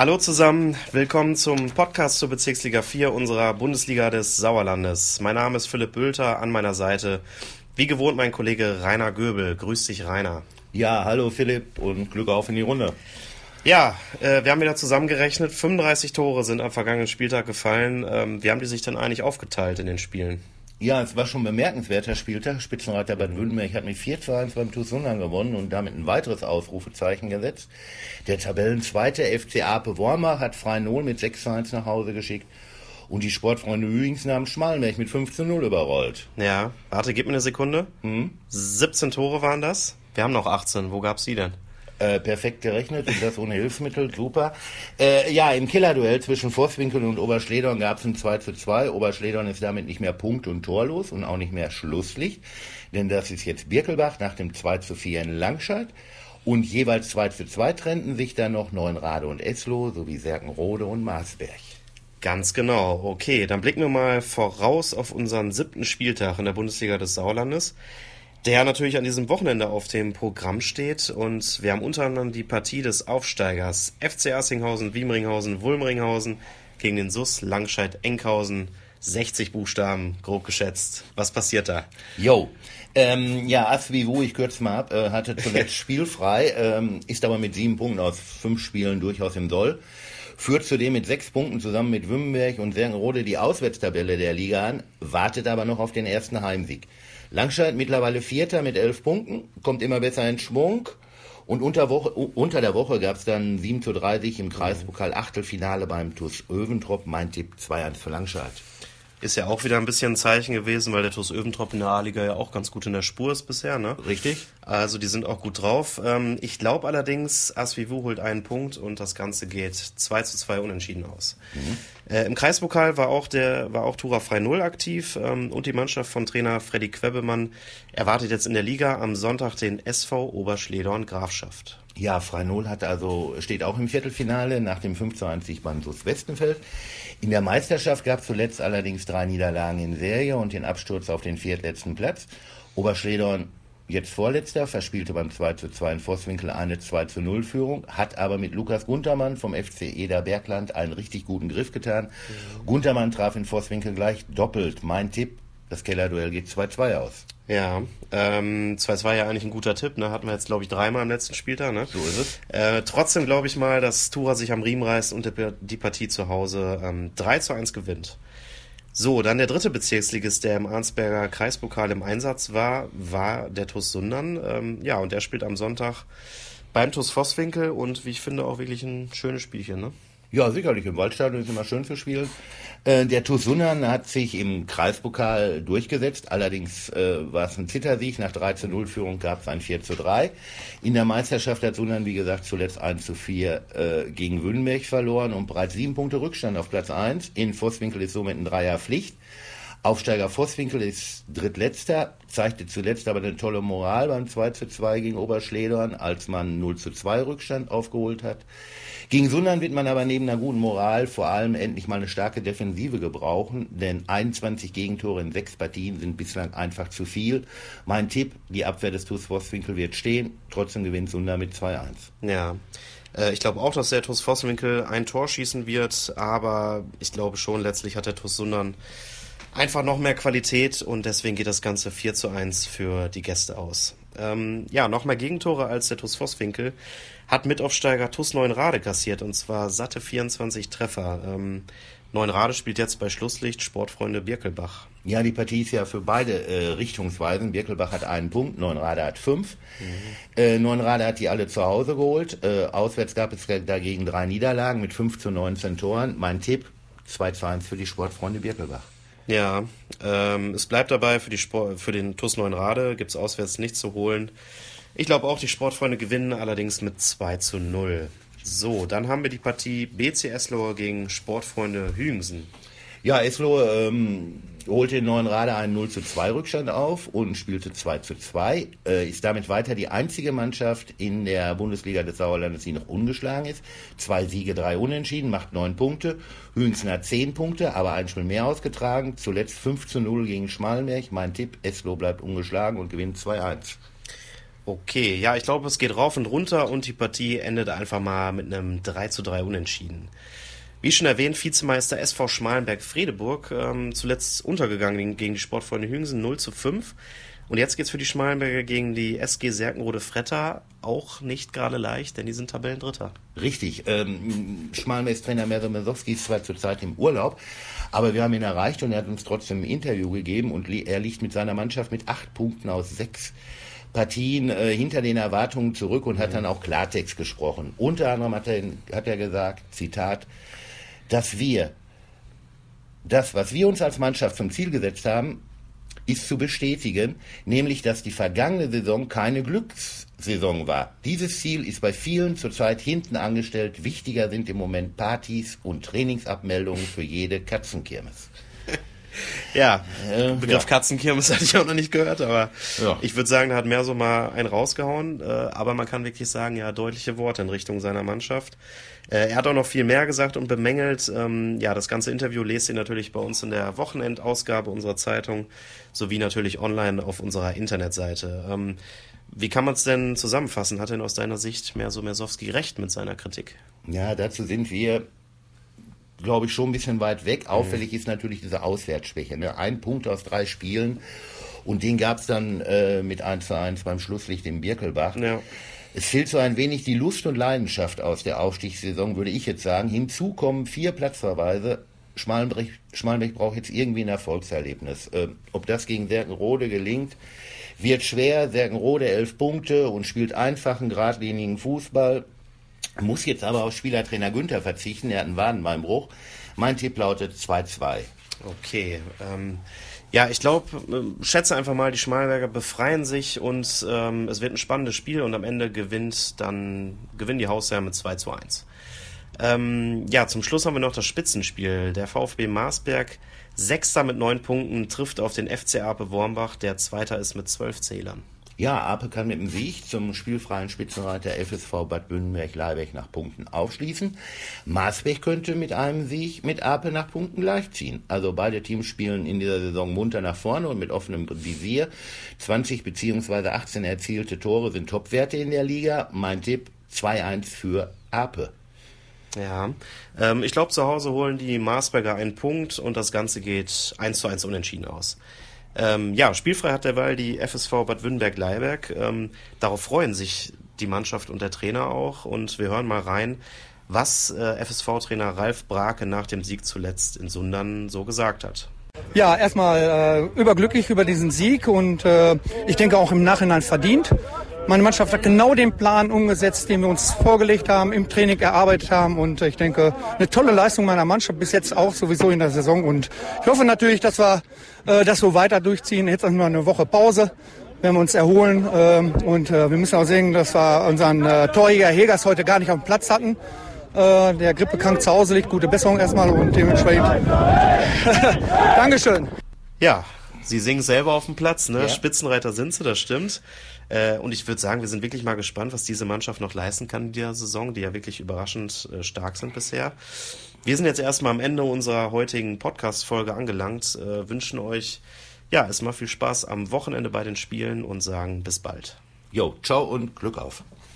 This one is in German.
Hallo zusammen, willkommen zum Podcast zur Bezirksliga 4 unserer Bundesliga des Sauerlandes. Mein Name ist Philipp Bülter, an meiner Seite wie gewohnt mein Kollege Rainer Göbel. Grüß dich, Rainer. Ja, hallo Philipp und Glück auf in die Runde. Ja, äh, wir haben wieder zusammengerechnet. 35 Tore sind am vergangenen Spieltag gefallen. Ähm, wie haben die sich denn eigentlich aufgeteilt in den Spielen? Ja, es war schon ein bemerkenswerter Spieltag. Spitzenreiter Bad Württemberg hat mit 4 zu 1 beim TuS Sundern gewonnen und damit ein weiteres Ausrufezeichen gesetzt. Der Tabellenzweite FC Ape Wormer hat Frei Null mit 6 zu 1 nach Hause geschickt. Und die Sportfreunde Hüingsen haben Schmallenberg mit 5 zu 0 überrollt. Ja, warte, gib mir eine Sekunde. Hm? 17 Tore waren das. Wir haben noch 18. Wo gab's die denn? Äh, perfekt gerechnet und das ohne Hilfsmittel, super. Äh, ja, im Killerduell zwischen Vosswinkel und Oberschledorn gab es ein 2 zu 2. Oberschledorn ist damit nicht mehr punkt- und torlos und auch nicht mehr Schlusslicht, denn das ist jetzt Birkelbach nach dem 2 zu 4 in Langscheid. Und jeweils 2 zu 2 trennten sich dann noch Neuenrade und Esloh sowie Serkenrode und Marsberg. Ganz genau. Okay, dann blicken wir mal voraus auf unseren siebten Spieltag in der Bundesliga des Sauerlandes der natürlich an diesem Wochenende auf dem Programm steht. Und wir haben unter anderem die Partie des Aufsteigers FC Assinghausen, Wiemringhausen, Wulmringhausen gegen den SUS Langscheid-Enkhausen. 60 Buchstaben, grob geschätzt. Was passiert da? Jo, ähm, ja, Asvivu, ich kürze mal ab, äh, hatte zuletzt spielfrei, ähm, ist aber mit sieben Punkten aus fünf Spielen durchaus im Soll. Führt zudem mit sechs Punkten zusammen mit Wümmenberg und Sergenrode die Auswärtstabelle der Liga an, wartet aber noch auf den ersten Heimsieg. Langscheid mittlerweile Vierter mit elf Punkten, kommt immer besser in Schwung. Und unter, Woche, unter der Woche gab es dann 7 zu 30 im Kreispokal Achtelfinale beim TuS Öventrop. Mein Tipp 2-1 für Langscheid. Ist ja auch wieder ein bisschen ein Zeichen gewesen, weil der TuS Öventrop in der A-Liga ja auch ganz gut in der Spur ist bisher, ne? Richtig. Also die sind auch gut drauf. Ähm, ich glaube allerdings, Asvivu holt einen Punkt und das Ganze geht 2 zu 2 unentschieden aus. Mhm. Äh, Im Kreispokal war auch der, war auch Tura Frei Null aktiv ähm, und die Mannschaft von Trainer Freddy Quebemann erwartet jetzt in der Liga am Sonntag den SV Oberschledorn Grafschaft. Ja, Frei Null hat also, steht auch im Viertelfinale nach dem 5 zu 1 Sieg beim SUS Westenfeld. In der Meisterschaft gab es zuletzt allerdings drei Niederlagen in Serie und den Absturz auf den viertletzten Platz. Oberschledorn jetzt Vorletzter, verspielte beim 2 zu 2 in Vosswinkel eine 2 zu 0 Führung, hat aber mit Lukas Guntermann vom FC Eder Bergland einen richtig guten Griff getan. Mhm. Guntermann traf in Vosswinkel gleich doppelt. Mein Tipp, das Kellerduell geht 2-2 aus. Ja, ähm, 2-2 ja eigentlich ein guter Tipp, ne? Hatten wir jetzt, glaube ich, dreimal im letzten Spieltag, ne? So ist es. Äh, trotzdem glaube ich mal, dass Tura sich am Riemen reißt und die, die Partie zu Hause ähm, 3 zu 1 gewinnt. So, dann der dritte Bezirksligist, der im Arnsberger Kreispokal im Einsatz war, war der TuS Sundern. Ähm, ja, und der spielt am Sonntag beim TuS Vosswinkel und wie ich finde auch wirklich ein schönes Spielchen, ne? Ja, sicherlich. Im Waldstadion ist immer schön zu spielen. Äh, der TuS hat sich im Kreispokal durchgesetzt. Allerdings äh, war es ein Zittersieg. Nach 3 zu 0 Führung gab es ein 4 zu 3. In der Meisterschaft hat Sundern, wie gesagt, zuletzt 1 zu 4 äh, gegen Wünnberg verloren und bereits sieben Punkte Rückstand auf Platz 1. In Vosswinkel ist somit ein Dreier Pflicht. Aufsteiger Vosswinkel ist drittletzter, zeigte zuletzt aber eine tolle Moral beim 2 zu 2 gegen Oberschledorn, als man 0 zu 2 Rückstand aufgeholt hat. Gegen Sundern wird man aber neben einer guten Moral vor allem endlich mal eine starke Defensive gebrauchen, denn 21 Gegentore in sechs Partien sind bislang einfach zu viel. Mein Tipp, die Abwehr des TuS Vosswinkel wird stehen, trotzdem gewinnt Sundern mit 2-1. Ja. Äh, ich glaube auch, dass der TuS Vosswinkel ein Tor schießen wird, aber ich glaube schon, letztlich hat der TuS Sundern einfach noch mehr Qualität und deswegen geht das Ganze 4 zu 1 für die Gäste aus. Ähm, ja, noch mehr Gegentore als der TuS Vosswinkel hat Mitaufsteiger TuS Neuenrade kassiert und zwar satte 24 Treffer. Ähm, Neuenrade spielt jetzt bei Schlusslicht Sportfreunde Birkelbach. Ja, die Partie ist ja für beide äh, Richtungsweisen. Birkelbach hat einen Punkt, Neuenrade hat fünf. Mhm. Äh, Neuenrade hat die alle zu Hause geholt. Äh, auswärts gab es dagegen drei Niederlagen mit 5 zu 19 Toren. Mein Tipp, 2 zu 1 für die Sportfreunde Birkelbach. Ja, ähm, es bleibt dabei, für, die Sport, für den TuS Neuenrade gibt es auswärts nichts zu holen. Ich glaube auch, die Sportfreunde gewinnen allerdings mit 2 zu 0. So, dann haben wir die Partie BC Eslohe gegen Sportfreunde Hügensen. Ja, Eslohe ähm, holte in Neuenrade einen 0 zu 2 Rückstand auf und spielte 2 zu 2. Äh, ist damit weiter die einzige Mannschaft in der Bundesliga des Sauerlandes, die noch ungeschlagen ist. Zwei Siege, drei Unentschieden, macht neun Punkte. Hat zehn Punkte, aber ein Spiel mehr ausgetragen. Zuletzt 5 zu 0 gegen Schmalenberg. Mein Tipp, Eslo bleibt ungeschlagen und gewinnt 2-1. Okay, ja, ich glaube, es geht rauf und runter und die Partie endet einfach mal mit einem 3 zu 3 Unentschieden. Wie schon erwähnt, Vizemeister SV Schmalenberg-Fredeburg, ähm, zuletzt untergegangen gegen die Sportfreunde Hüngsen 0 zu 5. Und jetzt geht's für die Schmalenberger gegen die SG Serkenrode-Fretter auch nicht gerade leicht, denn die sind Tabellendritter. Richtig. Ähm, Schmalenbergs-Trainer Merso Mesowski ist zwar zurzeit im Urlaub, aber wir haben ihn erreicht und er hat uns trotzdem ein Interview gegeben und er liegt mit seiner Mannschaft mit acht Punkten aus sechs Partien äh, hinter den Erwartungen zurück und hat dann auch Klartext gesprochen. Unter anderem hat er, hat er gesagt, Zitat, dass wir das, was wir uns als Mannschaft zum Ziel gesetzt haben, ist zu bestätigen, nämlich dass die vergangene Saison keine Glückssaison war. Dieses Ziel ist bei vielen zurzeit hinten angestellt. Wichtiger sind im Moment Partys und Trainingsabmeldungen für jede Katzenkirmes. Ja, äh, Begriff ja. Katzenkirmes hatte ich auch noch nicht gehört, aber ja. ich würde sagen, da hat mehr so mal einen rausgehauen. Äh, aber man kann wirklich sagen, ja, deutliche Worte in Richtung seiner Mannschaft. Äh, er hat auch noch viel mehr gesagt und bemängelt. Ähm, ja, das ganze Interview lest ihr natürlich bei uns in der Wochenendausgabe unserer Zeitung sowie natürlich online auf unserer Internetseite. Ähm, wie kann man es denn zusammenfassen? Hat denn aus deiner Sicht Merso Mersowski recht mit seiner Kritik? Ja, dazu sind wir glaube ich, schon ein bisschen weit weg. Mhm. Auffällig ist natürlich diese Auswärtsschwäche. Ne? Ein Punkt aus drei Spielen und den gab es dann äh, mit 1 zu 1 beim Schlusslicht im Birkelbach. Ja. Es fehlt so ein wenig die Lust und Leidenschaft aus der Aufstiegssaison, würde ich jetzt sagen. Hinzu kommen vier Platzverweise. Schmalenberg, Schmalenberg braucht jetzt irgendwie ein Erfolgserlebnis. Äh, ob das gegen Serkenrode gelingt, wird schwer. Serkenrode elf Punkte und spielt einfachen, geradlinigen Fußball. Muss jetzt aber auf Spielertrainer Günther verzichten. Er hat einen Wadenbeinbruch. Mein Tipp lautet 2-2. Okay. Ähm, ja, ich glaube, äh, schätze einfach mal, die Schmalberger befreien sich und ähm, es wird ein spannendes Spiel und am Ende gewinnt dann gewinnen die Hausherren mit 2 zu 1. Ähm, ja, zum Schluss haben wir noch das Spitzenspiel. Der VfB Marsberg, Sechster mit neun Punkten, trifft auf den FC Ape Wormbach, der Zweiter ist mit zwölf Zählern. Ja, Ape kann mit dem Sieg zum spielfreien Spitzenreiter FSV Bad Bünnenberg-Leibeck nach Punkten aufschließen. Maasberg könnte mit einem Sieg mit Ape nach Punkten gleichziehen. Also beide Teams spielen in dieser Saison munter nach vorne und mit offenem Visier. 20 bzw. 18 erzielte Tore sind Topwerte in der Liga. Mein Tipp 2-1 für Ape. Ja, ähm, ich glaube, zu Hause holen die Marsberger einen Punkt und das Ganze geht 1 zu 1 unentschieden aus. Ähm, ja, spielfrei hat derweil die FSV Bad Württemberg-Leiberg. Ähm, darauf freuen sich die Mannschaft und der Trainer auch. Und wir hören mal rein, was äh, FSV-Trainer Ralf Brake nach dem Sieg zuletzt in Sundern so gesagt hat. Ja, erstmal äh, überglücklich über diesen Sieg und äh, ich denke auch im Nachhinein verdient. Meine Mannschaft hat genau den Plan umgesetzt, den wir uns vorgelegt haben, im Training erarbeitet haben. Und ich denke, eine tolle Leistung meiner Mannschaft bis jetzt auch sowieso in der Saison. Und ich hoffe natürlich, dass wir äh, das so weiter durchziehen. Jetzt noch eine Woche Pause werden wir uns erholen. Ähm, und äh, wir müssen auch sehen, dass wir unseren äh, Torjäger Hegers heute gar nicht auf dem Platz hatten. Äh, der grippekrank zu Hause liegt. Gute Besserung erstmal und dementsprechend Dankeschön. Ja, Sie singen selber auf dem Platz, ne? Ja. Spitzenreiter sind sie, das stimmt. Äh, und ich würde sagen, wir sind wirklich mal gespannt, was diese Mannschaft noch leisten kann in dieser Saison, die ja wirklich überraschend äh, stark sind bisher. Wir sind jetzt erstmal am Ende unserer heutigen Podcast-Folge angelangt, äh, wünschen euch ja erstmal viel Spaß am Wochenende bei den Spielen und sagen bis bald. Jo, ciao und Glück auf.